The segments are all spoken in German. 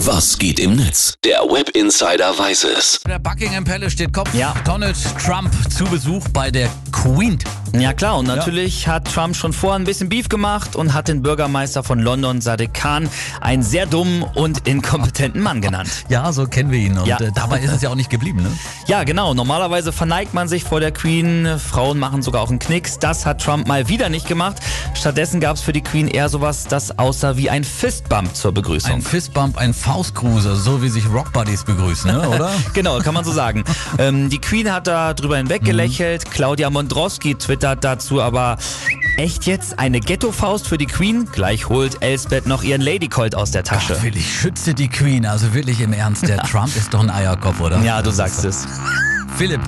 Was geht im Netz? Der Web Insider weiß es. Der Buckingham Palace steht Kopf. Ja. Donald Trump zu Besuch bei der Queen. Ja klar, und natürlich hat Trump schon vorher ein bisschen Beef gemacht und hat den Bürgermeister von London, Sadiq Khan, einen sehr dummen und inkompetenten Mann genannt. Ja, so kennen wir ihn. Und Ja. äh, dabei ist es ja auch nicht geblieben, ne? Ja, genau. Normalerweise verneigt man sich vor der Queen. Frauen machen sogar auch einen Knicks. Das hat Trump mal wieder nicht gemacht. Stattdessen gab es für die Queen eher sowas, das aussah wie ein Fistbump zur Begrüßung. Ein Fistbump, ein Faustgruß, also so wie sich Rockbuddies begrüßen, ne? oder? Genau, kann man so sagen. ähm, die Queen hat da drüber hinweg gelächelt. Claudia Mondrowski twittert dazu aber, echt jetzt eine Ghetto-Faust für die Queen? Gleich holt Elsbeth noch ihren Ladycolt aus der Tasche. Gott, will ich schütze die Queen, also wirklich im Ernst. Der Trump ist doch ein Eierkopf, oder? Ja, du sagst es. Philipp,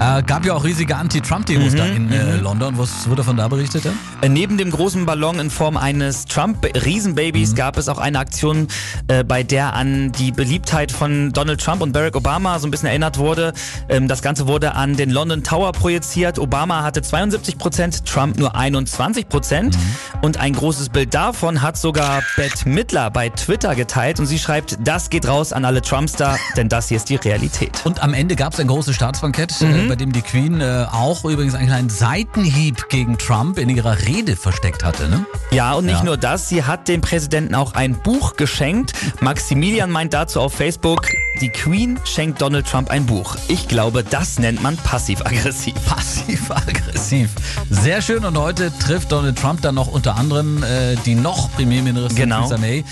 äh, gab ja auch riesige Anti-Trump-Demos Mhm, da in äh, London. Was wurde von da berichtet? Denn? Äh, Neben dem großen Ballon in Form eines Trump-Riesenbabys gab es auch eine Aktion, äh, bei der an die Beliebtheit von Donald Trump und Barack Obama so ein bisschen erinnert wurde. Ähm, das Ganze wurde an den London Tower projiziert. Obama hatte 72 Prozent, Trump nur 21 Prozent. Und ein großes Bild davon hat sogar Bette Midler bei Twitter geteilt und sie schreibt, das geht raus an alle Trumpster, denn das hier ist die Realität. Und am Ende gab es ein großes Staatsbankett, Mhm. äh, bei dem die Queen äh, auch übrigens einen kleinen Seitenhieb gegen Trump in ihrer Rede versteckt hatte. Ne? Ja, und nicht Ja. nur das, sie hat dem Präsidenten auch ein Buch geschenkt. Maximilian meint dazu auf Facebook, die Queen schenkt Donald Trump ein Buch. Ich glaube, das nennt man passiv-aggressiv. Passiv-aggressiv. Sehr schön. Und heute trifft Donald Trump dann noch unter anderem äh, die noch Premierministerin Genau. Theresa May.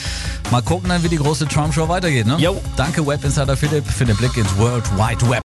Mal gucken dann, wie die große Trump-Show weitergeht. Ne? Jo. Danke, Web Insider Philipp, für den Blick ins World Wide Web.